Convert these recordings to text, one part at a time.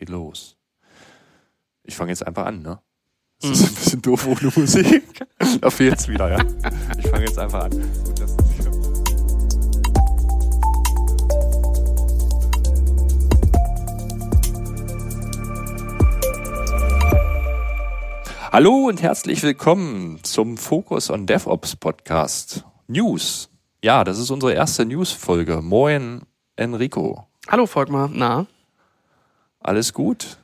geht los. Ich fange jetzt einfach an, ne? Das ist ein bisschen doof ohne Musik. da fehlt's wieder, ja. Ich fange jetzt einfach an. Gut, Hallo und herzlich willkommen zum Focus on DevOps Podcast. News. Ja, das ist unsere erste News-Folge. Moin, Enrico. Hallo, Volkmar. Na? Alles gut?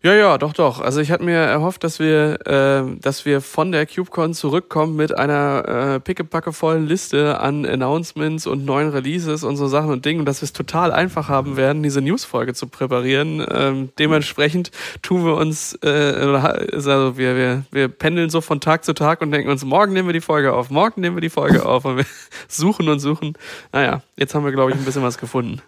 Ja, ja, doch, doch. Also ich hatte mir erhofft, dass wir, äh, dass wir von der CubeCon zurückkommen mit einer äh, pickepackevollen Liste an Announcements und neuen Releases und so Sachen und Dingen und dass wir es total einfach haben werden, diese Newsfolge zu präparieren. Ähm, dementsprechend tun wir uns, äh, also wir, wir, wir pendeln so von Tag zu Tag und denken uns, morgen nehmen wir die Folge auf, morgen nehmen wir die Folge auf und wir suchen und suchen. Naja, jetzt haben wir, glaube ich, ein bisschen was gefunden.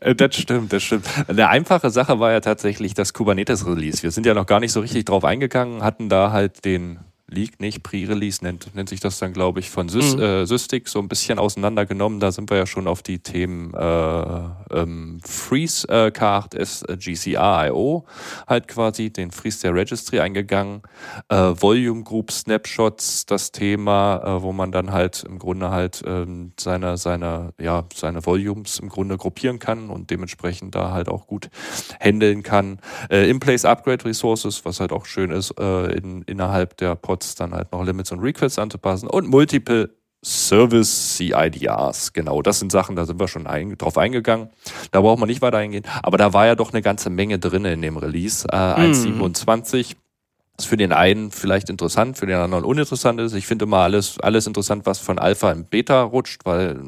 Äh, das stimmt, das stimmt. Eine einfache Sache war ja tatsächlich das Kubernetes-Release. Wir sind ja noch gar nicht so richtig drauf eingegangen, hatten da halt den Leak nicht, Pre-Release nennt, nennt sich das dann, glaube ich, von Sys, mhm. äh, Systik so ein bisschen auseinandergenommen. Da sind wir ja schon auf die Themen äh, ähm, Freeze äh, Card ist äh, GCR.io halt quasi, den Freeze der Registry eingegangen. Äh, Volume Group Snapshots, das Thema, äh, wo man dann halt im Grunde halt ähm, seine, seine, ja, seine Volumes im Grunde gruppieren kann und dementsprechend da halt auch gut handeln kann. Äh, In-Place Upgrade Resources, was halt auch schön ist, in, innerhalb der Pod Pods dann halt noch Limits und Requests anzupassen und Multiple Service CIDRs. Genau, das sind Sachen, da sind wir schon ein, drauf eingegangen. Da braucht man nicht weiter eingehen. Aber da war ja doch eine ganze Menge drin in dem Release. Äh, 1.27 mm. ist für den einen vielleicht interessant, für den anderen uninteressant ist. Ich finde immer alles, alles interessant, was von Alpha in Beta rutscht, weil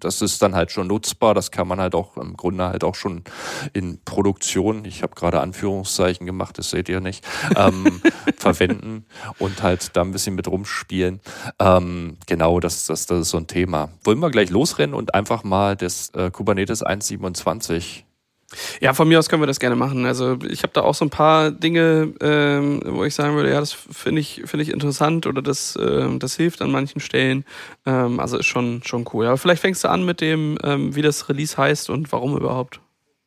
das ist dann halt schon nutzbar. Das kann man halt auch im Grunde halt auch schon in Produktion, ich habe gerade Anführungszeichen gemacht, das seht ihr nicht, ähm, verwenden und halt da ein bisschen mit rumspielen. Ähm, genau, das, das, das ist so ein Thema. Wollen wir gleich losrennen und einfach mal das äh, Kubernetes 1.27 ja, von mir aus können wir das gerne machen. Also ich habe da auch so ein paar Dinge, ähm, wo ich sagen würde, ja, das finde ich, finde ich interessant oder das, ähm, das hilft an manchen Stellen. Ähm, also ist schon, schon cool. Aber vielleicht fängst du an mit dem, ähm, wie das Release heißt und warum überhaupt.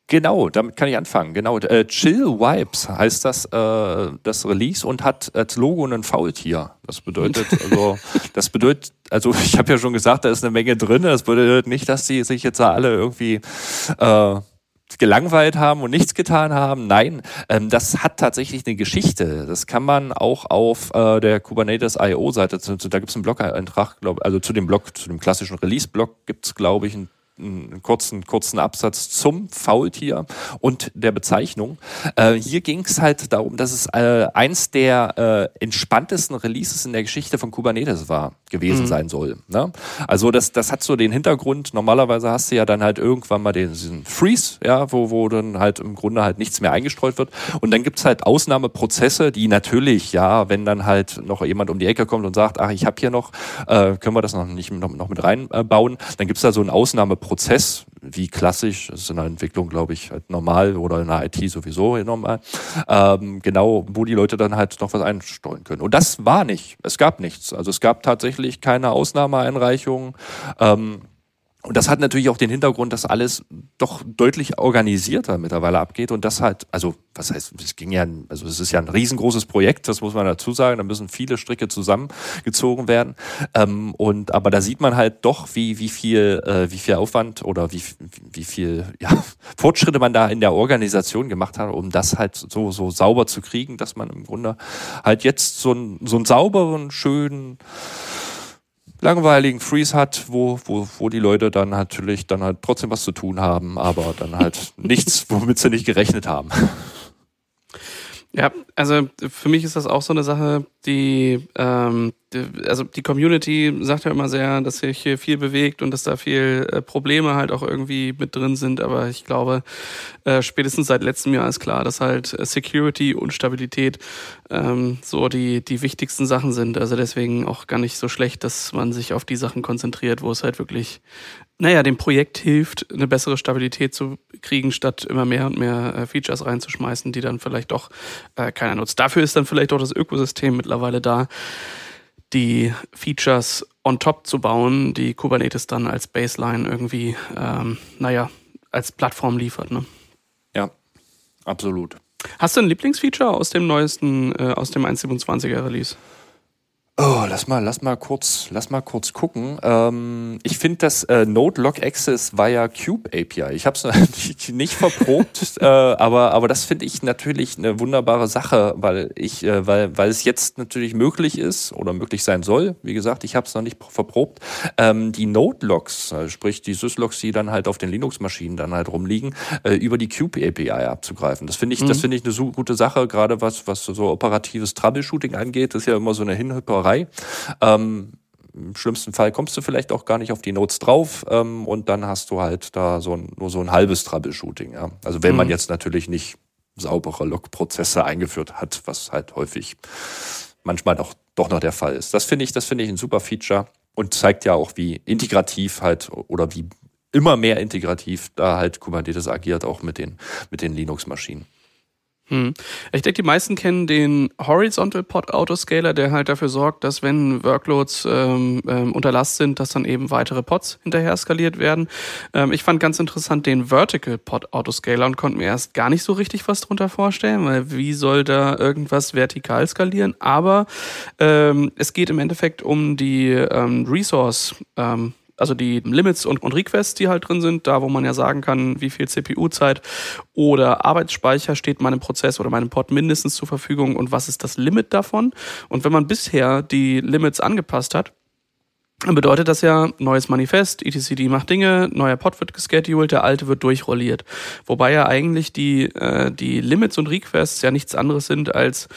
Genau, damit kann ich anfangen. Genau, äh, Chill Vibes heißt das, äh, das Release und hat als Logo ein Faultier. Das bedeutet, also, das bedeutet, also ich habe ja schon gesagt, da ist eine Menge drin. Das bedeutet nicht, dass die sich jetzt alle irgendwie äh, gelangweilt haben und nichts getan haben. Nein, ähm, das hat tatsächlich eine Geschichte. Das kann man auch auf äh, der Kubernetes IO-Seite, da gibt es einen Blog-Eintrag, also zu dem Blog, zu dem klassischen Release-Blog gibt es, glaube ich, einen einen kurzen, kurzen Absatz zum Faultier und der Bezeichnung. Äh, hier ging es halt darum, dass es äh, eins der äh, entspanntesten Releases in der Geschichte von Kubernetes war, gewesen mhm. sein soll. Ne? Also das, das hat so den Hintergrund, normalerweise hast du ja dann halt irgendwann mal den, diesen Freeze, ja, wo, wo dann halt im Grunde halt nichts mehr eingestreut wird. Und dann gibt's halt Ausnahmeprozesse, die natürlich, ja, wenn dann halt noch jemand um die Ecke kommt und sagt, ach, ich habe hier noch, äh, können wir das noch nicht noch, noch mit reinbauen, dann gibt's da so einen Ausnahmeprozess Prozess, wie klassisch, das ist in der Entwicklung, glaube ich, halt normal oder in der IT sowieso normal, ähm, genau, wo die Leute dann halt noch was einsteuern können. Und das war nicht. Es gab nichts. Also es gab tatsächlich keine Ausnahmeeinreichungen. Ähm, und das hat natürlich auch den Hintergrund, dass alles doch deutlich organisierter mittlerweile abgeht und das halt, also was heißt, es ging ja, also es ist ja ein riesengroßes Projekt, das muss man dazu sagen, da müssen viele Stricke zusammengezogen werden. Ähm, und aber da sieht man halt doch, wie wie viel äh, wie viel Aufwand oder wie wie viel ja, Fortschritte man da in der Organisation gemacht hat, um das halt so so sauber zu kriegen, dass man im Grunde halt jetzt so einen so einen sauberen, schönen langweiligen Freeze hat, wo, wo, wo die Leute dann natürlich dann halt trotzdem was zu tun haben, aber dann halt nichts, womit sie nicht gerechnet haben. Ja, also für mich ist das auch so eine Sache, die, ähm, die, also die Community sagt ja immer sehr, dass sich hier viel bewegt und dass da viel äh, Probleme halt auch irgendwie mit drin sind, aber ich glaube, äh, spätestens seit letztem Jahr ist klar, dass halt äh, Security und Stabilität ähm, so die, die wichtigsten Sachen sind. Also deswegen auch gar nicht so schlecht, dass man sich auf die Sachen konzentriert, wo es halt wirklich naja, dem Projekt hilft, eine bessere Stabilität zu kriegen, statt immer mehr und mehr äh, Features reinzuschmeißen, die dann vielleicht doch keiner nutzt. Dafür ist dann vielleicht auch das Ökosystem mittlerweile da, die Features on top zu bauen, die Kubernetes dann als Baseline irgendwie, ähm, naja, als Plattform liefert. Ne? Ja, Absolut. Hast du ein Lieblingsfeature aus dem neuesten, äh, aus dem 1.27er Release? Oh, lass mal, lass mal kurz, lass mal kurz gucken. Ähm, ich finde das äh, Node Log Access via Cube API. Ich habe es nicht, nicht verprobt, äh, aber aber das finde ich natürlich eine wunderbare Sache, weil ich, äh, weil weil es jetzt natürlich möglich ist oder möglich sein soll. Wie gesagt, ich habe es noch nicht verprobt. Ähm, die Node Logs, also sprich die Syslogs, die dann halt auf den Linux-Maschinen dann halt rumliegen, äh, über die Cube API abzugreifen. Das finde ich, mhm. das finde ich eine so gute Sache, gerade was was so operatives Troubleshooting angeht. Das ist ja immer so eine Hinhüpperei Zauberei. Ähm, im schlimmsten Fall kommst du vielleicht auch gar nicht auf die Notes drauf ähm, und dann hast du halt da so ein, nur so ein halbes Troubleshooting. Ja? Also wenn mhm. man jetzt natürlich nicht saubere Log-Prozesse eingeführt hat, was halt häufig manchmal doch, doch noch der Fall ist. Das finde ich, das finde ich ein super Feature und zeigt ja auch, wie integrativ halt oder wie immer mehr integrativ da halt Kubernetes agiert, auch mit den, mit den Linux-Maschinen. Hm. Ich denke, die meisten kennen den Horizontal Pod Autoscaler, der halt dafür sorgt, dass wenn Workloads ähm, ähm, unter Last sind, dass dann eben weitere Pods hinterher skaliert werden. Ähm, ich fand ganz interessant den Vertical Pod Autoscaler und konnte mir erst gar nicht so richtig was drunter vorstellen, weil wie soll da irgendwas vertikal skalieren? Aber ähm, es geht im Endeffekt um die ähm, Resource ähm, also die Limits und, und Requests, die halt drin sind, da wo man ja sagen kann, wie viel CPU-Zeit oder Arbeitsspeicher steht meinem Prozess oder meinem Pod mindestens zur Verfügung und was ist das Limit davon. Und wenn man bisher die Limits angepasst hat, dann bedeutet das ja neues Manifest, etcd macht Dinge, neuer Pod wird gescheduled, der alte wird durchrolliert. Wobei ja eigentlich die, äh, die Limits und Requests ja nichts anderes sind als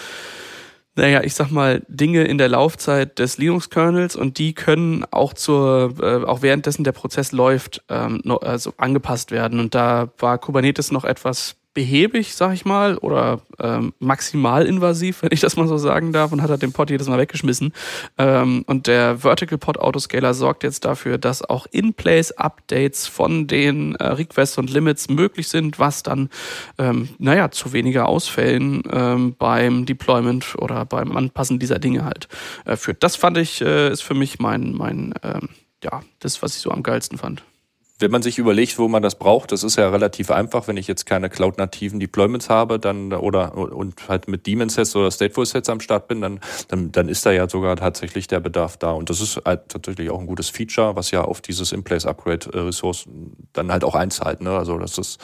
naja, ich sag mal, Dinge in der Laufzeit des Linux-Kernels und die können auch zur, äh, auch währenddessen der Prozess läuft, ähm, also angepasst werden. Und da war Kubernetes noch etwas behäbig, sag ich mal, oder ähm, maximal invasiv, wenn ich das mal so sagen darf, und hat halt den Pod jedes Mal weggeschmissen. Ähm, und der Vertical Pod Autoscaler sorgt jetzt dafür, dass auch In-Place-Updates von den äh, Requests und Limits möglich sind, was dann, ähm, naja, zu weniger Ausfällen ähm, beim Deployment oder beim Anpassen dieser Dinge halt äh, führt. Das fand ich, äh, ist für mich mein, mein ähm, ja, das, was ich so am geilsten fand wenn man sich überlegt, wo man das braucht, das ist ja relativ einfach, wenn ich jetzt keine cloud-nativen Deployments habe, dann oder und halt mit Daemon Sets oder Stateful Sets am Start bin, dann, dann dann ist da ja sogar tatsächlich der Bedarf da und das ist halt tatsächlich auch ein gutes Feature, was ja auf dieses In-Place Upgrade Ressource dann halt auch einzahlt, ne? Also das ist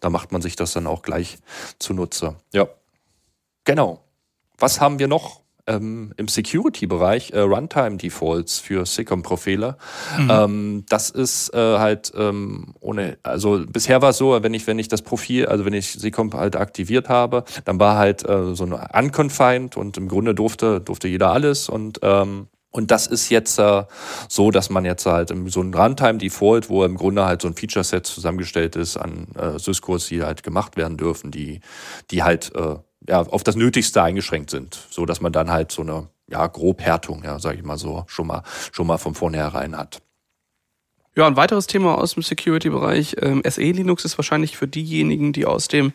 da macht man sich das dann auch gleich zunutze. Ja. Genau. Was haben wir noch? Ähm, im Security-Bereich äh, Runtime-Defaults für SICOM-Profile. Mhm. Ähm, das ist äh, halt ähm, ohne, also bisher war es so, wenn ich, wenn ich das Profil, also wenn ich SICOM halt aktiviert habe, dann war halt äh, so eine unconfined und im Grunde durfte, durfte jeder alles und ähm, und das ist jetzt äh, so, dass man jetzt halt so ein Runtime-Default, wo im Grunde halt so ein Feature-Set zusammengestellt ist an äh, Syscores, die halt gemacht werden dürfen, die, die halt äh, ja, auf das Nötigste eingeschränkt sind, so dass man dann halt so eine ja, Grobhärtung, ja, sage ich mal so, schon mal schon mal von vornherein hat. Ja, ein weiteres Thema aus dem Security-Bereich. Ähm, SE Linux ist wahrscheinlich für diejenigen, die aus dem,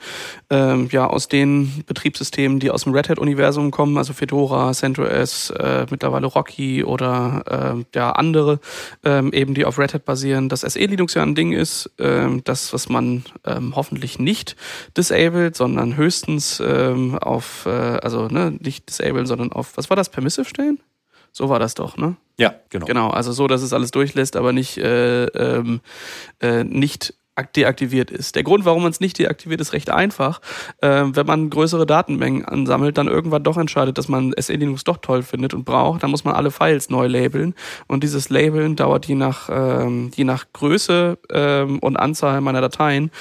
ähm, ja, aus den Betriebssystemen, die aus dem Red Hat-Universum kommen, also Fedora, CentOS, äh, mittlerweile Rocky oder äh, ja, andere, ähm, eben die auf Red Hat basieren, dass SE Linux ja ein Ding ist, ähm, das, was man ähm, hoffentlich nicht disabled, sondern höchstens ähm, auf, äh, also ne, nicht disabled, sondern auf, was war das, permissive stellen? So war das doch, ne? Ja, genau. Genau, also so, dass es alles durchlässt, aber nicht, äh, ähm, äh, nicht deaktiviert ist. Der Grund, warum man es nicht deaktiviert, ist recht einfach. Äh, wenn man größere Datenmengen ansammelt, dann irgendwann doch entscheidet, dass man SE Linux doch toll findet und braucht, dann muss man alle Files neu labeln. Und dieses Labeln dauert je nach, ähm, je nach Größe ähm, und Anzahl meiner Dateien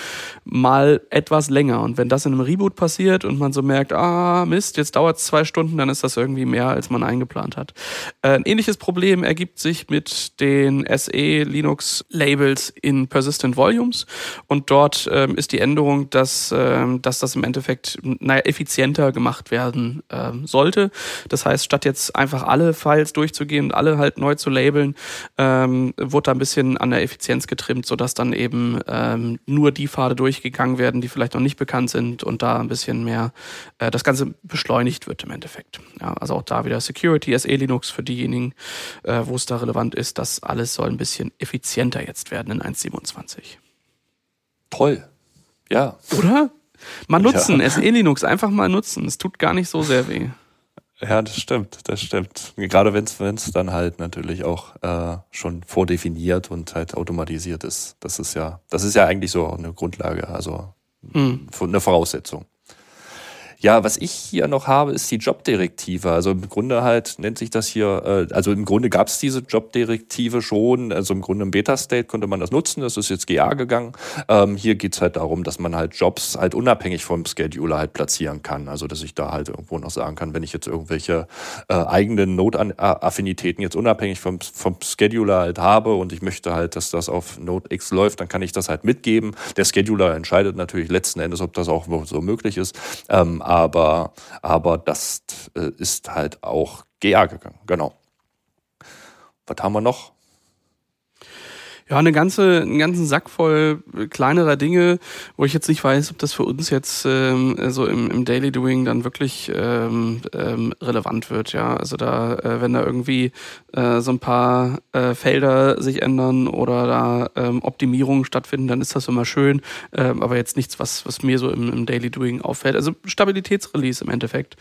mal etwas länger. Und wenn das in einem Reboot passiert und man so merkt, ah Mist, jetzt dauert es zwei Stunden, dann ist das irgendwie mehr, als man eingeplant hat. Äh, ein ähnliches Problem ergibt sich mit den SE Linux Labels in Persistent Volumes. Und dort ähm, ist die Änderung, dass, ähm, dass das im Endeffekt naja, effizienter gemacht werden ähm, sollte. Das heißt, statt jetzt einfach alle Files durchzugehen und alle halt neu zu labeln, ähm, wurde da ein bisschen an der Effizienz getrimmt, sodass dann eben ähm, nur die Pfade durchgegangen werden, die vielleicht noch nicht bekannt sind und da ein bisschen mehr äh, das Ganze beschleunigt wird im Endeffekt. Ja, also auch da wieder Security, SE Linux für diejenigen, äh, wo es da relevant ist, das alles soll ein bisschen effizienter jetzt werden in 1.27. Toll. Ja. Oder? Mal nutzen, ja. SE Linux, einfach mal nutzen. Es tut gar nicht so sehr weh. Ja, das stimmt, das stimmt. Gerade wenn es dann halt natürlich auch äh, schon vordefiniert und halt automatisiert ist. Das ist ja, das ist ja eigentlich so eine Grundlage, also mhm. eine Voraussetzung. Ja, was ich hier noch habe, ist die Jobdirektive. Also im Grunde halt nennt sich das hier, äh, also im Grunde gab es diese Jobdirektive schon, also im Grunde im Beta-State konnte man das nutzen, das ist jetzt GA gegangen. Ähm, hier geht's halt darum, dass man halt Jobs halt unabhängig vom Scheduler halt platzieren kann. Also dass ich da halt irgendwo noch sagen kann, wenn ich jetzt irgendwelche äh, eigenen Node-Affinitäten jetzt unabhängig vom, vom Scheduler halt habe und ich möchte halt, dass das auf Node X läuft, dann kann ich das halt mitgeben. Der Scheduler entscheidet natürlich letzten Endes, ob das auch so möglich ist. Ähm, aber, aber das äh, ist halt auch GA gegangen. Genau. Was haben wir noch? Ja, eine ganze, einen ganzen Sack voll kleinerer Dinge, wo ich jetzt nicht weiß, ob das für uns jetzt ähm, so im, im Daily Doing dann wirklich ähm, ähm, relevant wird. Ja, also da, äh, wenn da irgendwie äh, so ein paar äh, Felder sich ändern oder da ähm, Optimierungen stattfinden, dann ist das immer schön. Ähm, aber jetzt nichts, was, was mir so im, im Daily Doing auffällt. Also Stabilitätsrelease im Endeffekt.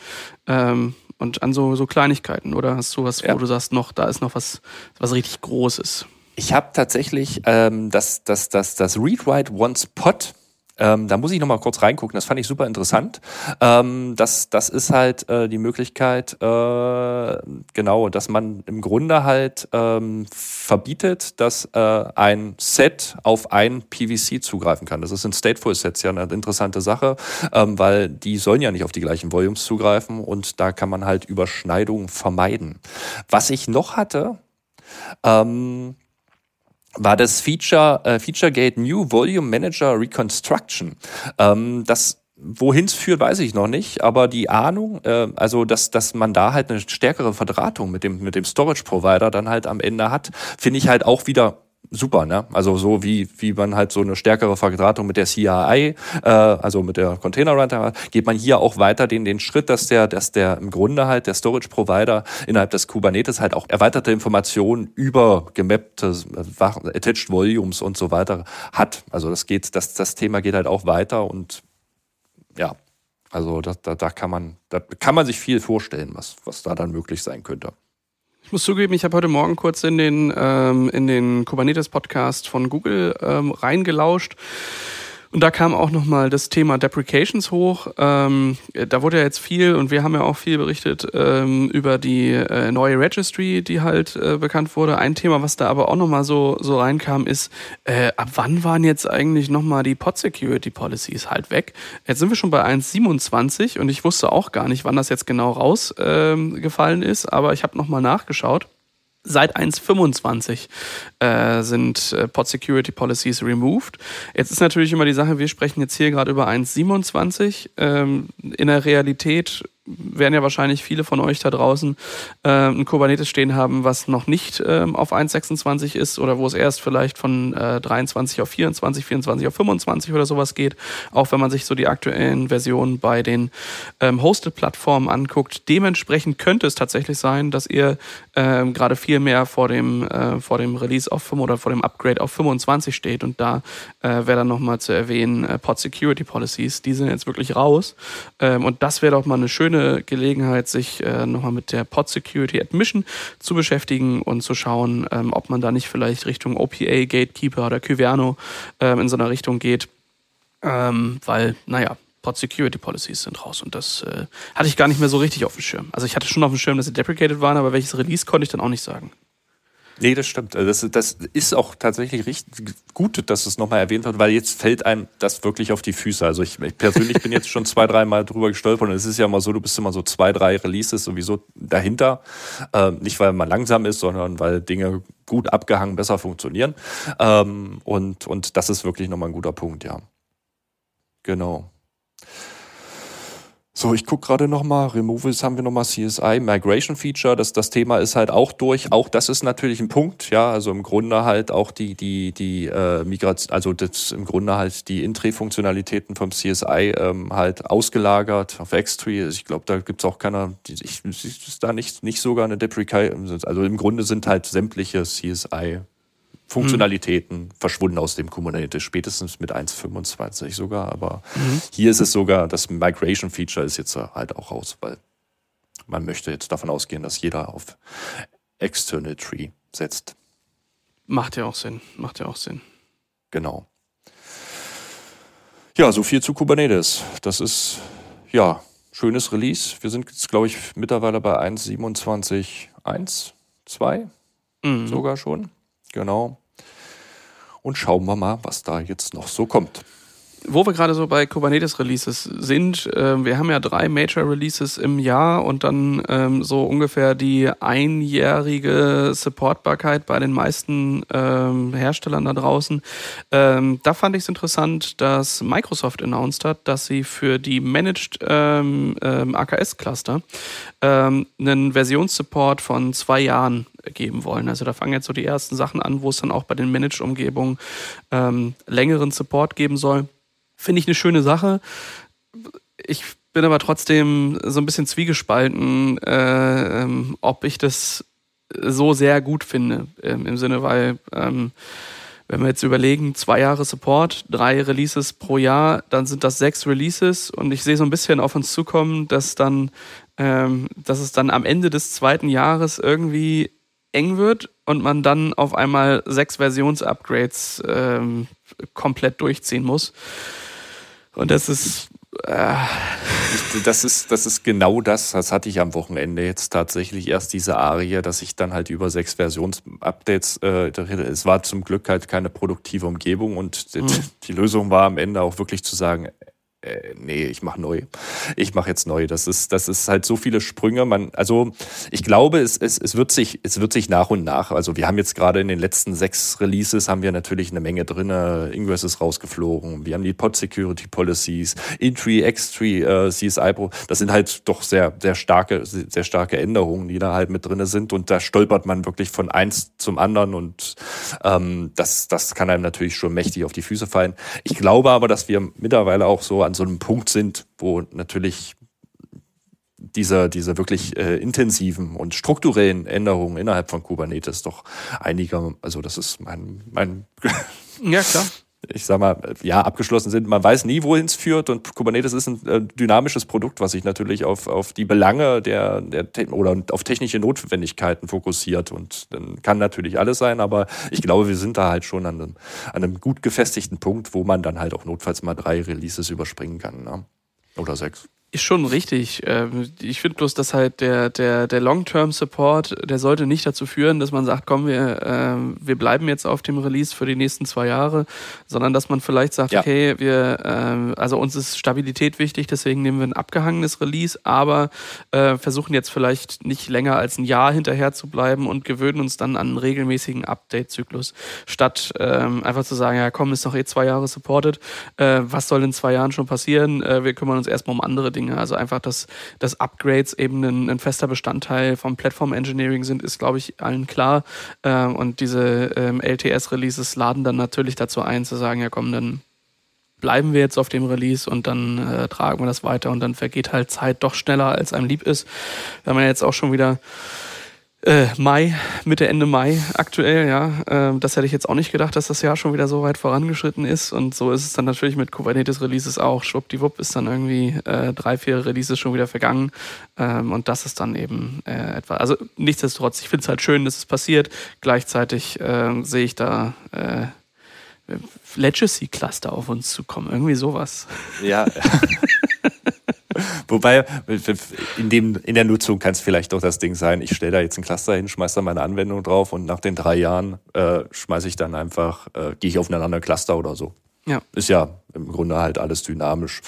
Ähm, und an so, so Kleinigkeiten, oder hast du was, ja. wo du sagst, noch, da ist noch was, was richtig Großes? Ich habe tatsächlich ähm, das, das, das, das Read Write Once Pot. Ähm, da muss ich noch mal kurz reingucken. Das fand ich super interessant. Ähm, das, das ist halt äh, die Möglichkeit, äh, genau, dass man im Grunde halt ähm, verbietet, dass äh, ein Set auf ein PVC zugreifen kann. Das ist in Stateful Sets ja eine interessante Sache, ähm, weil die sollen ja nicht auf die gleichen Volumes zugreifen und da kann man halt Überschneidungen vermeiden. Was ich noch hatte, ähm, war das Feature äh, FeatureGate New Volume Manager Reconstruction. Ähm, das Wohin es führt, weiß ich noch nicht, aber die Ahnung, äh, also dass, dass man da halt eine stärkere Verdrahtung mit dem, mit dem Storage-Provider dann halt am Ende hat, finde ich halt auch wieder super, ne? Also so wie wie man halt so eine stärkere Verdrahtung mit der CRI, äh, also mit der Container Runtime, geht man hier auch weiter den den Schritt, dass der dass der im Grunde halt der Storage Provider innerhalb des Kubernetes halt auch erweiterte Informationen über gemappte attached Volumes und so weiter hat. Also das geht das das Thema geht halt auch weiter und ja, also da, da, da kann man da kann man sich viel vorstellen, was was da dann möglich sein könnte. Ich muss zugeben, ich habe heute Morgen kurz in den, ähm, in den Kubernetes-Podcast von Google ähm, reingelauscht. Und da kam auch nochmal das Thema Deprecations hoch. Ähm, da wurde ja jetzt viel, und wir haben ja auch viel berichtet ähm, über die äh, neue Registry, die halt äh, bekannt wurde. Ein Thema, was da aber auch nochmal so, so reinkam, ist, äh, ab wann waren jetzt eigentlich nochmal die Pod Security Policies halt weg? Jetzt sind wir schon bei 1.27 und ich wusste auch gar nicht, wann das jetzt genau rausgefallen ähm, ist, aber ich habe nochmal nachgeschaut. Seit 1.25 äh, sind äh, Pod Security Policies removed. Jetzt ist natürlich immer die Sache, wir sprechen jetzt hier gerade über 1.27. Ähm, in der Realität werden ja wahrscheinlich viele von euch da draußen äh, ein Kubernetes stehen haben, was noch nicht ähm, auf 1.26 ist oder wo es erst vielleicht von äh, 23 auf 24, 24 auf 25 oder sowas geht. Auch wenn man sich so die aktuellen Versionen bei den ähm, Hosted-Plattformen anguckt. Dementsprechend könnte es tatsächlich sein, dass ihr ähm, gerade viel mehr vor dem, äh, vor dem Release auf 5 oder vor dem Upgrade auf 25 steht. Und da äh, wäre dann nochmal zu erwähnen, äh, Pod Security Policies, die sind jetzt wirklich raus. Ähm, und das wäre doch mal eine schöne schöne Gelegenheit, sich äh, nochmal mit der Pod Security Admission zu beschäftigen und zu schauen, ähm, ob man da nicht vielleicht Richtung OPA, Gatekeeper oder Kyverno ähm, in so einer Richtung geht. Ähm, weil, naja, Pod Security Policies sind raus und das äh, hatte ich gar nicht mehr so richtig auf dem Schirm. Also ich hatte schon auf dem Schirm, dass sie deprecated waren, aber welches Release konnte ich dann auch nicht sagen. Nee, das stimmt. Also das, das ist auch tatsächlich richtig gut, dass es nochmal erwähnt wird, weil jetzt fällt einem das wirklich auf die Füße. Also ich, ich persönlich bin jetzt schon zwei, drei Mal drüber gestolpert und es ist ja immer so, du bist immer so zwei, drei Releases sowieso dahinter. Ähm, nicht, weil man langsam ist, sondern weil Dinge gut abgehangen besser funktionieren. Ähm, und, und das ist wirklich nochmal ein guter Punkt, ja. Genau. So, ich gucke gerade nochmal, Removals haben wir nochmal, CSI, Migration Feature, das, das Thema ist halt auch durch. Auch das ist natürlich ein Punkt, ja, also im Grunde halt auch die, die, die äh, Migration, also das im Grunde halt die Intree-Funktionalitäten vom CSI ähm, halt ausgelagert auf X-Tree. Ich glaube, da gibt's auch keiner, ich, ist da nicht, nicht sogar eine Deprecation, also im Grunde sind halt sämtliche CSI Funktionalitäten mhm. verschwunden aus dem Kubernetes, spätestens mit 1.25 sogar. Aber mhm. hier ist es sogar, das Migration Feature ist jetzt halt auch raus, weil man möchte jetzt davon ausgehen, dass jeder auf External Tree setzt. Macht ja auch Sinn, macht ja auch Sinn. Genau. Ja, so viel zu Kubernetes. Das ist, ja, schönes Release. Wir sind jetzt, glaube ich, mittlerweile bei 1.27.1, 2 mhm. sogar schon. Genau. Und schauen wir mal, was da jetzt noch so kommt wo wir gerade so bei Kubernetes Releases sind, äh, wir haben ja drei Major Releases im Jahr und dann ähm, so ungefähr die einjährige Supportbarkeit bei den meisten ähm, Herstellern da draußen. Ähm, da fand ich es interessant, dass Microsoft announced hat, dass sie für die Managed ähm, ähm, AKS Cluster ähm, einen Versionssupport von zwei Jahren geben wollen. Also da fangen jetzt so die ersten Sachen an, wo es dann auch bei den Managed-Umgebungen längeren Support geben soll. Finde ich eine schöne Sache. Ich bin aber trotzdem so ein bisschen zwiegespalten, äh, ähm, ob ich das so sehr gut finde. Ähm, Im Sinne, weil, ähm, wenn wir jetzt überlegen, zwei Jahre Support, drei Releases pro Jahr, dann sind das sechs Releases und ich sehe so ein bisschen auf uns zukommen, dass dann, ähm, dass es dann am Ende des zweiten Jahres irgendwie eng wird und man dann auf einmal sechs Versionsupgrades ähm, komplett durchziehen muss. Und das ist. Äh das ist, das ist genau das, das hatte ich am Wochenende jetzt tatsächlich erst diese Arie, dass ich dann halt über sechs Versionsupdates, äh, es war zum Glück halt keine produktive Umgebung und mhm. die Lösung war am Ende auch wirklich zu sagen, äh, nee, ich mache neu. Ich mache jetzt neu. Das ist, das ist halt so viele Sprünge. Man, also ich glaube, es, es, es, wird sich, es wird sich nach und nach. Also wir haben jetzt gerade in den letzten sechs Releases haben wir natürlich eine Menge drin. Ingress ist rausgeflogen. Wir haben die Pod Security Policies, Intree, Xtree, äh, CSI Pro. Das sind halt doch sehr, sehr starke, sehr starke Änderungen, die da halt mit drin sind. Und da stolpert man wirklich von eins zum anderen und ähm, das, das kann einem natürlich schon mächtig auf die Füße fallen. Ich glaube aber, dass wir mittlerweile auch so an so einem Punkt sind, wo natürlich diese, diese wirklich äh, intensiven und strukturellen Änderungen innerhalb von Kubernetes doch einiger, also das ist mein, mein ja klar. Ich sag mal, ja, abgeschlossen sind. Man weiß nie, wohin es führt und Kubernetes ist ein äh, dynamisches Produkt, was sich natürlich auf, auf die Belange der, der oder auf technische Notwendigkeiten fokussiert und dann kann natürlich alles sein, aber ich glaube, wir sind da halt schon an einem, an einem gut gefestigten Punkt, wo man dann halt auch notfalls mal drei Releases überspringen kann. Ne? Oder sechs. Ist schon richtig. Ähm, ich finde bloß, dass halt der, der, der Long-Term-Support, der sollte nicht dazu führen, dass man sagt, komm, wir, äh, wir bleiben jetzt auf dem Release für die nächsten zwei Jahre, sondern dass man vielleicht sagt, ja. okay, wir, äh, also uns ist Stabilität wichtig, deswegen nehmen wir ein abgehangenes Release, aber äh, versuchen jetzt vielleicht nicht länger als ein Jahr hinterher zu bleiben und gewöhnen uns dann an einen regelmäßigen Update-Zyklus, statt ähm, einfach zu sagen, ja komm, ist noch eh zwei Jahre supported, äh, was soll in zwei Jahren schon passieren? Äh, wir kümmern uns erstmal um andere Dinge. Dinge. Also einfach, dass, dass Upgrades eben ein, ein fester Bestandteil vom Platform Engineering sind, ist, glaube ich, allen klar. Ähm, und diese ähm, LTS-Releases laden dann natürlich dazu ein, zu sagen, ja komm, dann bleiben wir jetzt auf dem Release und dann äh, tragen wir das weiter und dann vergeht halt Zeit doch schneller, als einem lieb ist. Haben ja jetzt auch schon wieder äh, Mai, Mitte, Ende Mai aktuell, ja. Äh, das hätte ich jetzt auch nicht gedacht, dass das Jahr schon wieder so weit vorangeschritten ist. Und so ist es dann natürlich mit Kubernetes Releases auch. Schwuppdiwupp ist dann irgendwie äh, drei, vier Releases schon wieder vergangen. Ähm, und das ist dann eben äh, etwa. Also nichtsdestotrotz, ich finde es halt schön, dass es passiert. Gleichzeitig äh, sehe ich da äh, Legacy Cluster auf uns zukommen. Irgendwie sowas. Ja. Wobei, in, dem, in der Nutzung kann es vielleicht doch das Ding sein, ich stelle da jetzt ein Cluster hin, schmeiße da meine Anwendung drauf und nach den drei Jahren äh, schmeiße ich dann einfach, äh, gehe ich auf einen anderen Cluster oder so. Ja. Ist ja im Grunde halt alles dynamisch.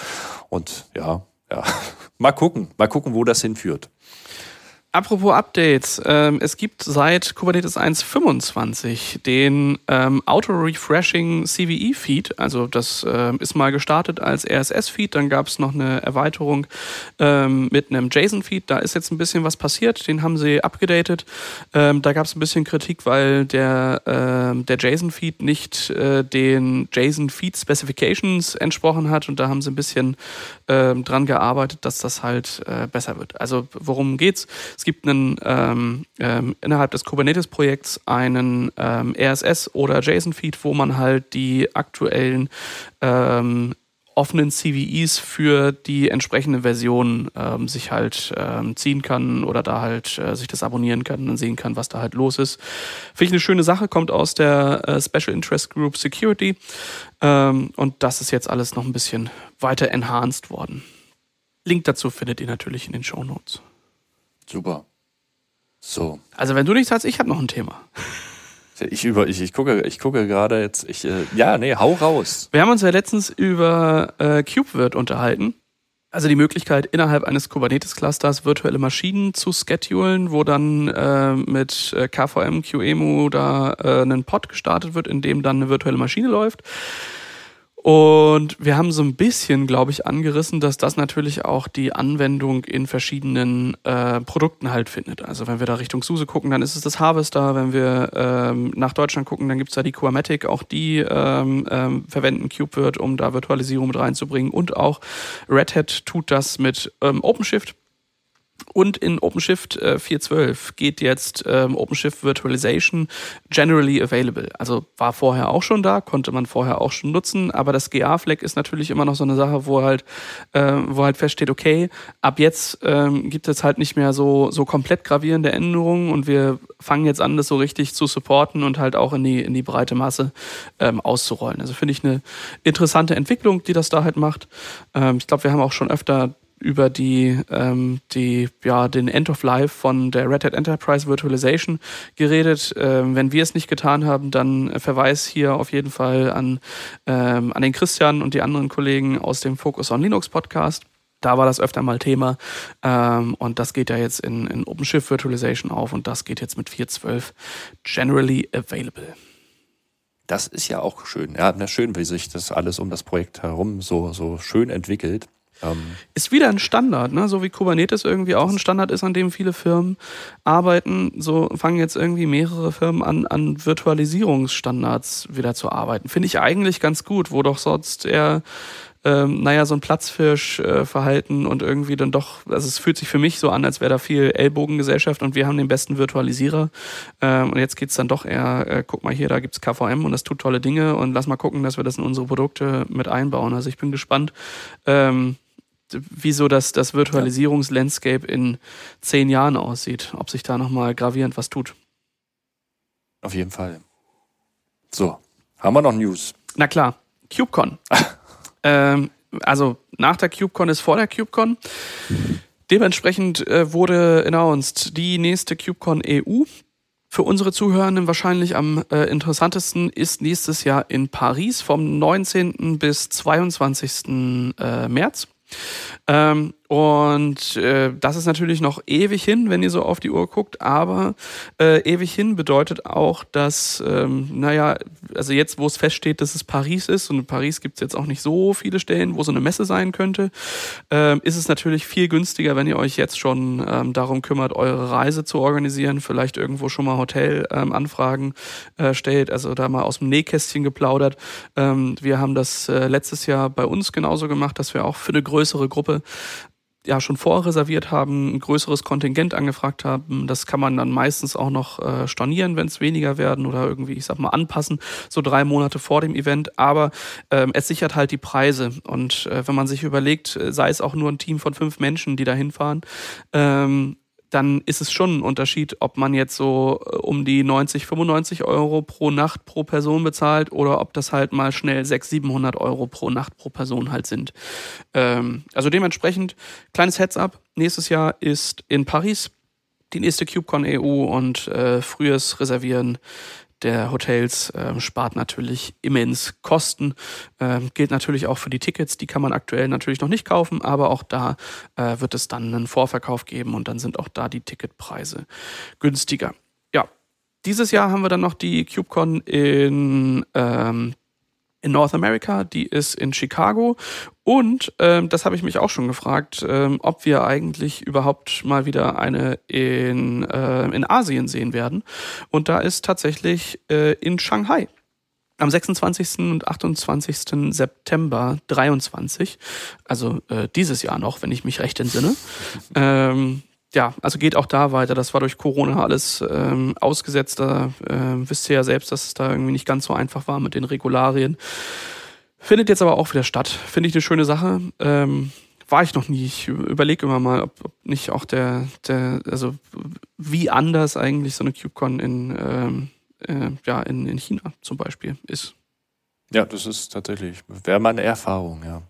Und ja, ja. Mal gucken, mal gucken, wo das hinführt. Apropos Updates, ähm, es gibt seit Kubernetes 1.25 den ähm, Auto-Refreshing CVE-Feed. Also das äh, ist mal gestartet als RSS-Feed, dann gab es noch eine Erweiterung ähm, mit einem JSON-Feed. Da ist jetzt ein bisschen was passiert, den haben sie abgedatet. Ähm, da gab es ein bisschen Kritik, weil der, äh, der JSON-Feed nicht äh, den JSON-Feed-Specifications entsprochen hat und da haben sie ein bisschen ähm, dran gearbeitet, dass das halt äh, besser wird. Also worum geht's? Es gibt einen ähm, ähm, innerhalb des Kubernetes-Projekts einen ähm, RSS oder JSON-Feed, wo man halt die aktuellen ähm, offenen CVEs für die entsprechende Version ähm, sich halt ähm, ziehen kann oder da halt äh, sich das abonnieren kann und sehen kann, was da halt los ist. Finde ich eine schöne Sache, kommt aus der äh, Special Interest Group Security ähm, und das ist jetzt alles noch ein bisschen weiter enhanced worden. Link dazu findet ihr natürlich in den Show Notes. Super. So. Also wenn du nichts hast, ich habe noch ein Thema. Ich, über, ich, ich gucke, ich gucke gerade jetzt. Ich, äh, ja, nee, hau raus. Wir haben uns ja letztens über äh, KubeVirt unterhalten. Also die Möglichkeit, innerhalb eines Kubernetes-Clusters virtuelle Maschinen zu schedulen, wo dann äh, mit äh, KVM, QEMU da äh, ein Pod gestartet wird, in dem dann eine virtuelle Maschine läuft. Und wir haben so ein bisschen, glaube ich, angerissen, dass das natürlich auch die Anwendung in verschiedenen äh, Produkten halt findet. Also wenn wir da Richtung SUSE gucken, dann ist es das Harvester. Wenn wir ähm, nach Deutschland gucken, dann gibt es da die Quamatic. Auch die ähm, ähm, verwenden KubeVirt, um da Virtualisierung mit reinzubringen. Und auch Red Hat tut das mit ähm, OpenShift. Und in OpenShift äh, 4.12 geht jetzt ähm, OpenShift Virtualization generally available. Also war vorher auch schon da, konnte man vorher auch schon nutzen, aber das GA-Flag ist natürlich immer noch so eine Sache, wo halt, äh, wo halt feststeht, okay, ab jetzt ähm, gibt es halt nicht mehr so, so komplett gravierende Änderungen und wir fangen jetzt an, das so richtig zu supporten und halt auch in die, in die breite Masse ähm, auszurollen. Also finde ich eine interessante Entwicklung, die das da halt macht. Ähm, ich glaube, wir haben auch schon öfter über die, ähm, die, ja, den End of Life von der Red Hat Enterprise Virtualization geredet. Ähm, wenn wir es nicht getan haben, dann Verweis hier auf jeden Fall an, ähm, an den Christian und die anderen Kollegen aus dem Focus on Linux Podcast. Da war das öfter mal Thema ähm, und das geht ja jetzt in, in OpenShift Virtualization auf und das geht jetzt mit 4.12 generally available. Das ist ja auch schön. Ja, na schön, wie sich das alles um das Projekt herum so, so schön entwickelt. Ähm ist wieder ein Standard, ne? so wie Kubernetes irgendwie auch ein Standard ist, an dem viele Firmen arbeiten. So fangen jetzt irgendwie mehrere Firmen an, an Virtualisierungsstandards wieder zu arbeiten. Finde ich eigentlich ganz gut, wo doch sonst eher ähm, naja, so ein Platzfirsch-Verhalten äh, und irgendwie dann doch, also es fühlt sich für mich so an, als wäre da viel Ellbogengesellschaft und wir haben den besten Virtualisierer. Ähm, und jetzt geht's dann doch eher, äh, guck mal hier, da gibt's KVM und das tut tolle Dinge und lass mal gucken, dass wir das in unsere Produkte mit einbauen. Also ich bin gespannt, ähm, wieso das, das Virtualisierungslandscape in zehn Jahren aussieht, ob sich da nochmal gravierend was tut. Auf jeden Fall. So, haben wir noch News? Na klar, KubeCon. ähm, also nach der KubeCon ist vor der KubeCon. Dementsprechend äh, wurde announced die nächste KubeCon EU. Für unsere Zuhörenden wahrscheinlich am äh, interessantesten ist nächstes Jahr in Paris vom 19. bis 22. Äh, März. Ähm, und äh, das ist natürlich noch ewig hin, wenn ihr so auf die Uhr guckt, aber äh, ewig hin bedeutet auch, dass, ähm, naja, also jetzt, wo es feststeht, dass es Paris ist, und in Paris gibt es jetzt auch nicht so viele Stellen, wo so eine Messe sein könnte, ähm, ist es natürlich viel günstiger, wenn ihr euch jetzt schon ähm, darum kümmert, eure Reise zu organisieren, vielleicht irgendwo schon mal Hotelanfragen ähm, äh, stellt, also da mal aus dem Nähkästchen geplaudert. Ähm, wir haben das äh, letztes Jahr bei uns genauso gemacht, dass wir auch für eine größere Gruppe ja schon vorreserviert haben, ein größeres Kontingent angefragt haben. Das kann man dann meistens auch noch äh, stornieren, wenn es weniger werden oder irgendwie, ich sag mal, anpassen, so drei Monate vor dem Event. Aber ähm, es sichert halt die Preise. Und äh, wenn man sich überlegt, äh, sei es auch nur ein Team von fünf Menschen, die da hinfahren, ähm, dann ist es schon ein Unterschied, ob man jetzt so äh, um die 90, 95 Euro pro Nacht pro Person bezahlt oder ob das halt mal schnell 600, 700 Euro pro Nacht pro Person halt sind. Ähm, also dementsprechend, kleines Heads-up, nächstes Jahr ist in Paris die nächste KubeCon EU und äh, frühes Reservieren der Hotels äh, spart natürlich immens Kosten. Ähm, gilt natürlich auch für die Tickets, die kann man aktuell natürlich noch nicht kaufen, aber auch da äh, wird es dann einen Vorverkauf geben und dann sind auch da die Ticketpreise günstiger. Ja, dieses Jahr haben wir dann noch die KubeCon in ähm, in North America, die ist in Chicago. Und ähm, das habe ich mich auch schon gefragt, ähm, ob wir eigentlich überhaupt mal wieder eine in, äh, in Asien sehen werden. Und da ist tatsächlich äh, in Shanghai. Am 26. und 28. September 23, also äh, dieses Jahr noch, wenn ich mich recht entsinne, ähm, ja, also geht auch da weiter. Das war durch Corona alles ähm, ausgesetzt. Da äh, wisst ihr ja selbst, dass es da irgendwie nicht ganz so einfach war mit den Regularien. Findet jetzt aber auch wieder statt. Finde ich eine schöne Sache. Ähm, war ich noch nie. Ich überlege immer mal, ob, ob, nicht auch der, der, also wie anders eigentlich so eine CubeCon in, ähm, äh, ja, in, in China zum Beispiel ist. Ja, das ist tatsächlich, wäre mal eine Erfahrung, ja.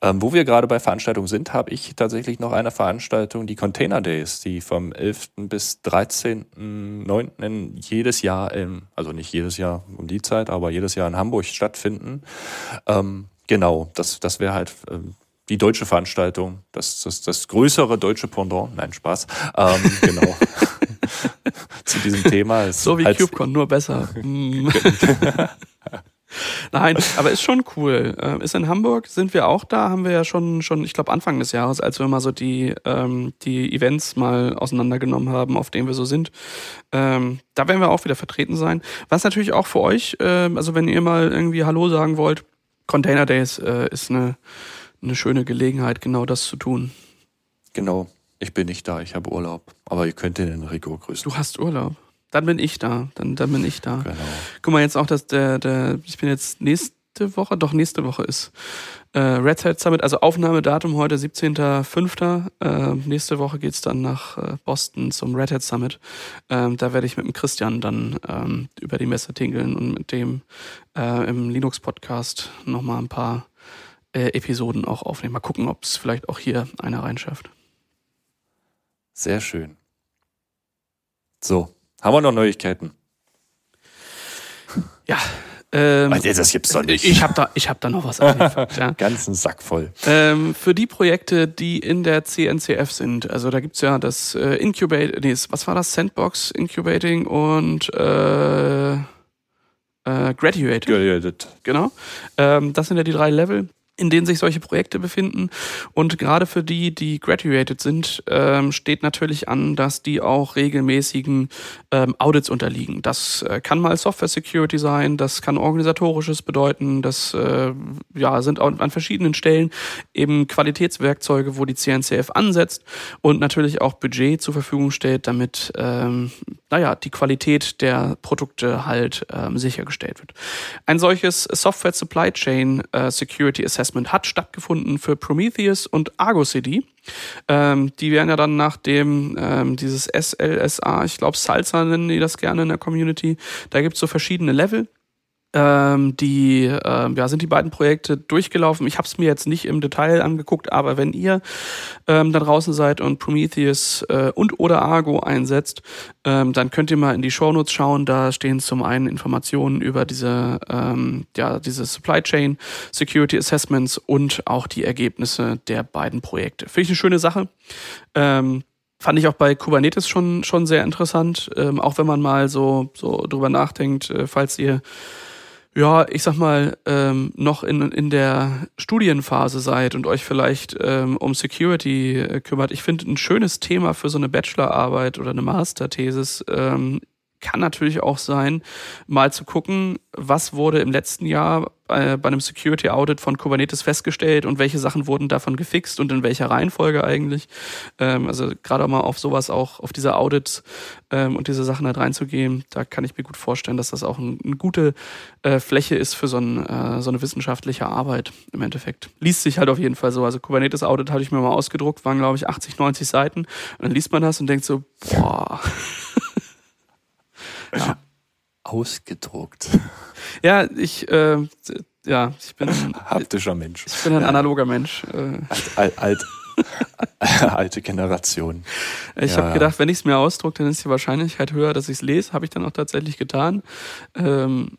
Ähm, wo wir gerade bei Veranstaltungen sind, habe ich tatsächlich noch eine Veranstaltung, die Container Days, die vom 11. bis 13.9. jedes Jahr, in, also nicht jedes Jahr um die Zeit, aber jedes Jahr in Hamburg stattfinden. Ähm, genau, das, das wäre halt ähm, die deutsche Veranstaltung, das, das, das größere deutsche Pendant, nein, Spaß, ähm, genau. Zu diesem Thema. Ist so wie CubeCon, nur besser. Nein, aber ist schon cool. Äh, ist in Hamburg, sind wir auch da, haben wir ja schon, schon ich glaube, Anfang des Jahres, als wir mal so die, ähm, die Events mal auseinandergenommen haben, auf denen wir so sind. Ähm, da werden wir auch wieder vertreten sein. Was natürlich auch für euch, äh, also wenn ihr mal irgendwie Hallo sagen wollt, Container Days äh, ist eine, eine schöne Gelegenheit, genau das zu tun. Genau. Ich bin nicht da, ich habe Urlaub. Aber ihr könnt den Enrico grüßen. Du hast Urlaub. Dann bin ich da. Dann, dann bin ich da. Genau. Guck mal, jetzt auch, dass der, der, ich bin jetzt nächste Woche, doch nächste Woche ist äh, Red Hat Summit, also Aufnahmedatum heute 17.05. Äh, nächste Woche geht's dann nach äh, Boston zum Red Hat Summit. Ähm, da werde ich mit dem Christian dann ähm, über die Messe tingeln und mit dem äh, im Linux-Podcast nochmal ein paar äh, Episoden auch aufnehmen. Mal gucken, ob es vielleicht auch hier einer reinschafft. Sehr schön. So, haben wir noch Neuigkeiten? Ja. Ähm, das gibt's doch nicht. Ich habe da, ich hab da noch was angeliefert. ja. Ganzen Sack voll. Ähm, für die Projekte, die in der CNCF sind, also da gibt's ja das äh, Incubate, nee, was war das? Sandbox, Incubating und äh, äh, Graduated. Graduated. Genau. Ähm, das sind ja die drei Level in denen sich solche Projekte befinden. Und gerade für die, die graduated sind, ähm, steht natürlich an, dass die auch regelmäßigen ähm, Audits unterliegen. Das äh, kann mal Software Security sein, das kann organisatorisches bedeuten, das äh, ja, sind an verschiedenen Stellen eben Qualitätswerkzeuge, wo die CNCF ansetzt und natürlich auch Budget zur Verfügung stellt, damit ähm, naja, die Qualität der Produkte halt ähm, sichergestellt wird. Ein solches Software Supply Chain äh, Security Assessment hat stattgefunden für Prometheus und Argo CD. Ähm, die werden ja dann nach dem ähm, dieses SLSA, ich glaube Salsa nennen die das gerne in der Community. Da gibt's so verschiedene Level ähm, die ähm, ja, sind die beiden Projekte durchgelaufen. Ich habe es mir jetzt nicht im Detail angeguckt, aber wenn ihr ähm, da draußen seid und Prometheus äh, und oder Argo einsetzt, ähm, dann könnt ihr mal in die Shownotes schauen. Da stehen zum einen Informationen über diese ähm, ja diese Supply Chain Security Assessments und auch die Ergebnisse der beiden Projekte. Finde ich eine schöne Sache. Ähm, Fand ich auch bei Kubernetes schon, schon sehr interessant, ähm, auch wenn man mal so, so drüber nachdenkt, äh, falls ihr ja, ich sag mal, ähm, noch in, in der Studienphase seid und euch vielleicht ähm, um Security äh, kümmert. Ich finde, ein schönes Thema für so eine Bachelorarbeit oder eine Masterthesis ähm, kann natürlich auch sein, mal zu gucken, was wurde im letzten Jahr äh, bei einem Security Audit von Kubernetes festgestellt und welche Sachen wurden davon gefixt und in welcher Reihenfolge eigentlich. Ähm, also gerade mal auf sowas auch, auf diese Audits ähm, und diese Sachen halt reinzugehen, da kann ich mir gut vorstellen, dass das auch ein, eine gute äh, Fläche ist für so, ein, äh, so eine wissenschaftliche Arbeit im Endeffekt. Liest sich halt auf jeden Fall so. Also Kubernetes Audit hatte ich mir mal ausgedruckt, waren glaube ich 80, 90 Seiten. Und dann liest man das und denkt so, boah. Ja. Ausgedruckt. Ja, ich, äh, ja, ich bin ein haptischer Mensch. Ich bin ein analoger Mensch. Äh. Alt, alt, alte Generation. Ich ja. habe gedacht, wenn ich es mir ausdrucke, dann ist die Wahrscheinlichkeit höher, dass ich es lese. Habe ich dann auch tatsächlich getan. Ähm,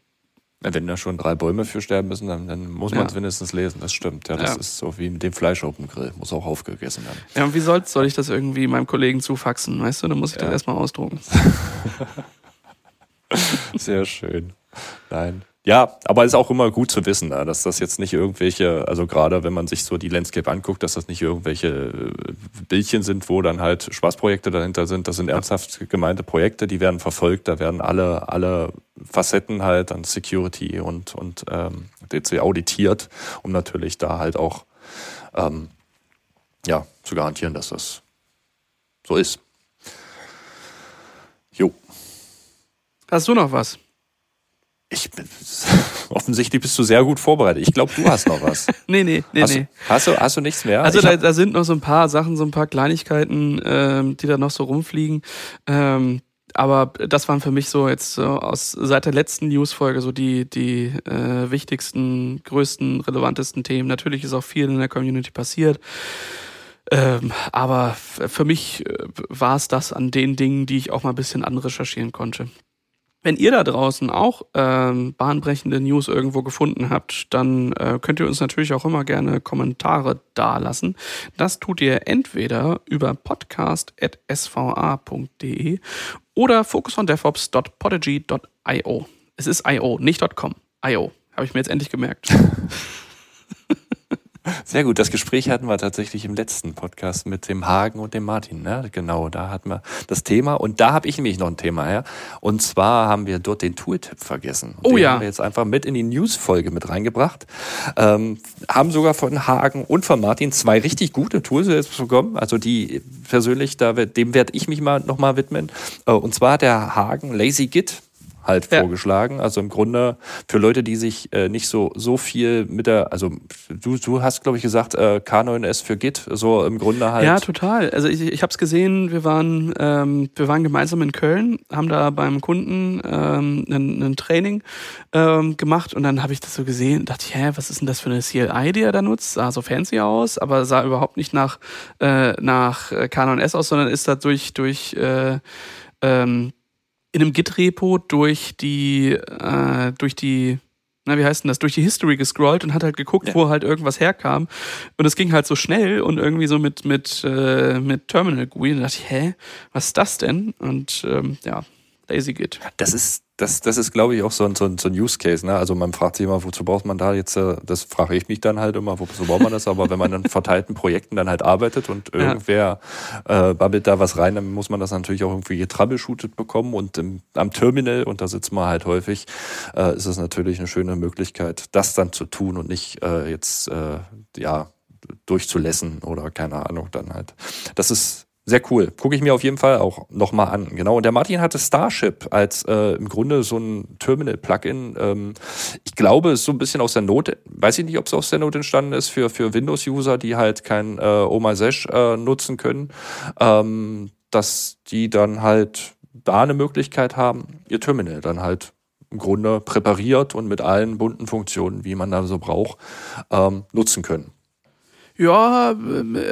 wenn da schon drei Bäume für sterben müssen, dann, dann muss man es ja. wenigstens lesen. Das stimmt. Ja, das ja. ist so wie mit dem Fleisch auf dem Grill. Muss auch aufgegessen werden. Ja, und wie soll, soll ich das irgendwie meinem Kollegen zufaxen? Weißt du, dann muss ich das erstmal ausdrucken. Sehr schön. Nein. Ja, aber es ist auch immer gut zu wissen, dass das jetzt nicht irgendwelche, also gerade wenn man sich so die Landscape anguckt, dass das nicht irgendwelche äh, Bildchen sind, wo dann halt Spaßprojekte dahinter sind. Das sind ernsthaft gemeinte Projekte, die werden verfolgt, da werden alle, alle Facetten halt an Security und, und ähm, DC auditiert, um natürlich da halt auch ähm, ja, zu garantieren, dass das So ist. Hast du noch was? Ich bin, offensichtlich bist du sehr gut vorbereitet. Ich glaube, du hast noch was. nee, nee, nee, hast, nee. Hast du, hast du nichts mehr? Also da, da sind noch so ein paar Sachen, so ein paar Kleinigkeiten, ähm, die da noch so rumfliegen. Ähm, aber das waren für mich so jetzt so aus seit der letzten Newsfolge so die die äh, wichtigsten, größten, relevantesten Themen. Natürlich ist auch viel in der Community passiert. Ähm, aber für mich äh, war es das an den Dingen, die ich auch mal ein bisschen anrecherchieren konnte. Wenn ihr da draußen auch ähm, bahnbrechende News irgendwo gefunden habt, dann äh, könnt ihr uns natürlich auch immer gerne Kommentare dalassen. Das tut ihr entweder über podcast.sva.de oder focusondevops.podigy.io. Es ist IO, nicht .com. IO. Habe ich mir jetzt endlich gemerkt. Sehr gut. Das Gespräch hatten wir tatsächlich im letzten Podcast mit dem Hagen und dem Martin. Ne? Genau, da hatten wir das Thema. Und da habe ich nämlich noch ein Thema her. Und zwar haben wir dort den Tooltip vergessen. Und Oh den ja. haben wir jetzt einfach mit in die News-Folge mit reingebracht. Ähm, haben sogar von Hagen und von Martin zwei richtig gute Tools jetzt bekommen. Also die persönlich, da, dem werde ich mich mal nochmal widmen. Äh, und zwar der Hagen Lazy Git halt Ja. vorgeschlagen. Also im Grunde für Leute, die sich äh, nicht so so viel mit der, also du, du hast glaube ich gesagt äh, K9S für Git, so im Grunde halt. Ja, total. Also ich, ich habe es gesehen, wir waren, ähm, wir waren gemeinsam in Köln, haben da beim Kunden ähm, ein, ein Training ähm, gemacht und dann habe ich das so gesehen und dachte, ich, hä, was ist denn das für eine CLI, die er da nutzt? Sah so fancy aus, aber sah überhaupt nicht nach, äh, nach äh, Canon S aus, sondern ist da durch, durch äh, ähm, in einem Git-Repo durch die, äh, durch die na, wie heißt denn das, durch die History gescrollt und hat halt geguckt, Ja. wo halt irgendwas herkam. Und es ging halt so schnell und irgendwie so mit, mit, äh, mit Terminal GUI. Und da dachte ich, hä, was ist das denn? Und ähm, ja, Lazy Git. Das ist, das, das ist, glaube ich, auch so ein, so ein, so ein Use Case. Ne? Also man fragt sich immer, wozu braucht man da jetzt, äh, das frage ich mich dann halt immer, wozu braucht man das? Aber wenn man in verteilten Projekten dann halt arbeitet und Ja. irgendwer äh, babbelt da was rein, dann muss man das natürlich auch irgendwie getroubleshootet bekommen und im, am Terminal, und da sitzt man halt häufig, äh, ist es natürlich eine schöne Möglichkeit, das dann zu tun und nicht äh, jetzt, äh, ja, durchzulässen oder keine Ahnung dann halt. Das ist sehr cool. Gucke ich mir auf jeden Fall auch nochmal an. Genau. Und der Martin hatte Starship als äh, im Grunde so ein Terminal-Plugin. Ähm, ich glaube, es ist so ein bisschen aus der Not, weiß ich nicht, ob es aus der Not entstanden ist, für, für Windows-User, die halt kein äh, OMaSesh äh, nutzen können, ähm, dass die dann halt da eine Möglichkeit haben, ihr Terminal dann halt im Grunde präpariert und mit allen bunten Funktionen, wie man da so braucht, ähm, nutzen können. Ja,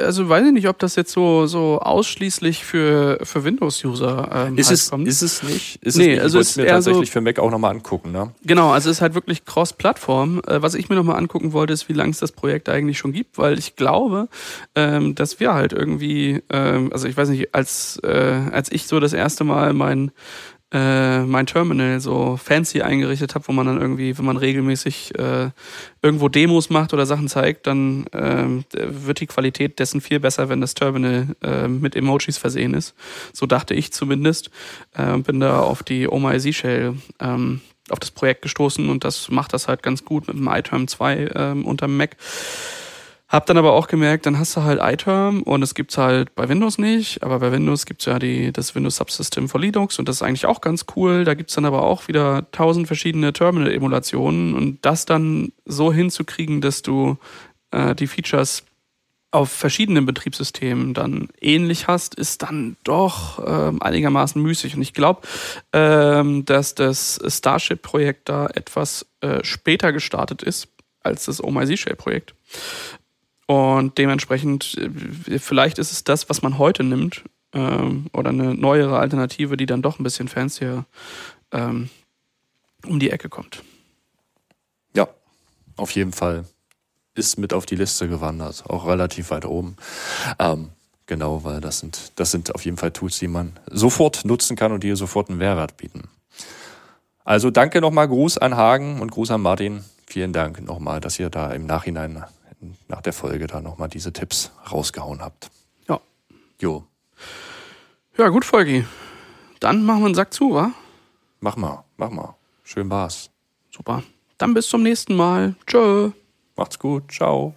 also weiß ich nicht, ob das jetzt so, so ausschließlich für, für Windows-User ähm, Ist halt es, kommt. ist es nicht? Ist Nee, es nicht? also ich wollte mir eher so- tatsächlich für Mac auch nochmal angucken. Ne? Genau, also es ist halt wirklich Cross-Plattform. Äh, was ich mir nochmal angucken wollte, ist, wie lange es das Projekt eigentlich schon gibt, weil ich glaube, ähm, dass wir halt irgendwie, ähm, also ich weiß nicht, als, äh, als ich so das erste Mal mein, äh, mein Terminal so fancy eingerichtet habe, wo man dann irgendwie, wenn man regelmäßig äh, irgendwo Demos macht oder Sachen zeigt, dann ähm, wird die Qualität dessen viel besser, wenn das Terminal äh, mit Emojis versehen ist. So dachte ich zumindest. Äh, bin da auf die Oh My Z-Shell ähm, auf das Projekt gestoßen und das macht das halt ganz gut mit dem iTerm 2 ähm, unterm Mac. Hab dann aber auch gemerkt, dann hast du halt iTerm und es gibt's halt bei Windows nicht, aber bei Windows gibt's ja die, das Windows Subsystem for Linux und das ist eigentlich auch ganz cool. Da gibt's dann aber auch wieder tausend verschiedene Terminal-Emulationen und das dann so hinzukriegen, dass du äh, die Features auf verschiedenen Betriebssystemen dann ähnlich hast, ist dann doch ähm, einigermaßen müßig. Und ich glaube, ähm, dass das Starship-Projekt da etwas äh, später gestartet ist als das Oh My Z-Shell-Projekt. Und dementsprechend, äh, vielleicht ist es das, was man heute nimmt, ähm, oder eine neuere Alternative, die dann doch ein bisschen fancier ähm, um die Ecke kommt. Ja, auf jeden Fall. Ist mit auf die Liste gewandert, auch relativ weit oben. Ähm, genau, weil das sind, das sind auf jeden Fall Tools, die man sofort nutzen kann und die sofort einen Mehrwert bieten. Also danke nochmal, Gruß an Hagen und Gruß an Martin. Vielen Dank nochmal, dass ihr da im Nachhinein nach der Folge da nochmal diese Tipps rausgehauen habt. Ja. Jo, Ja, gut, Folgi. Dann machen wir einen Sack zu, wa? mach mal, mach mal. Schön war's. Super. Dann bis zum nächsten Mal. Tschö. Macht's gut, ciao.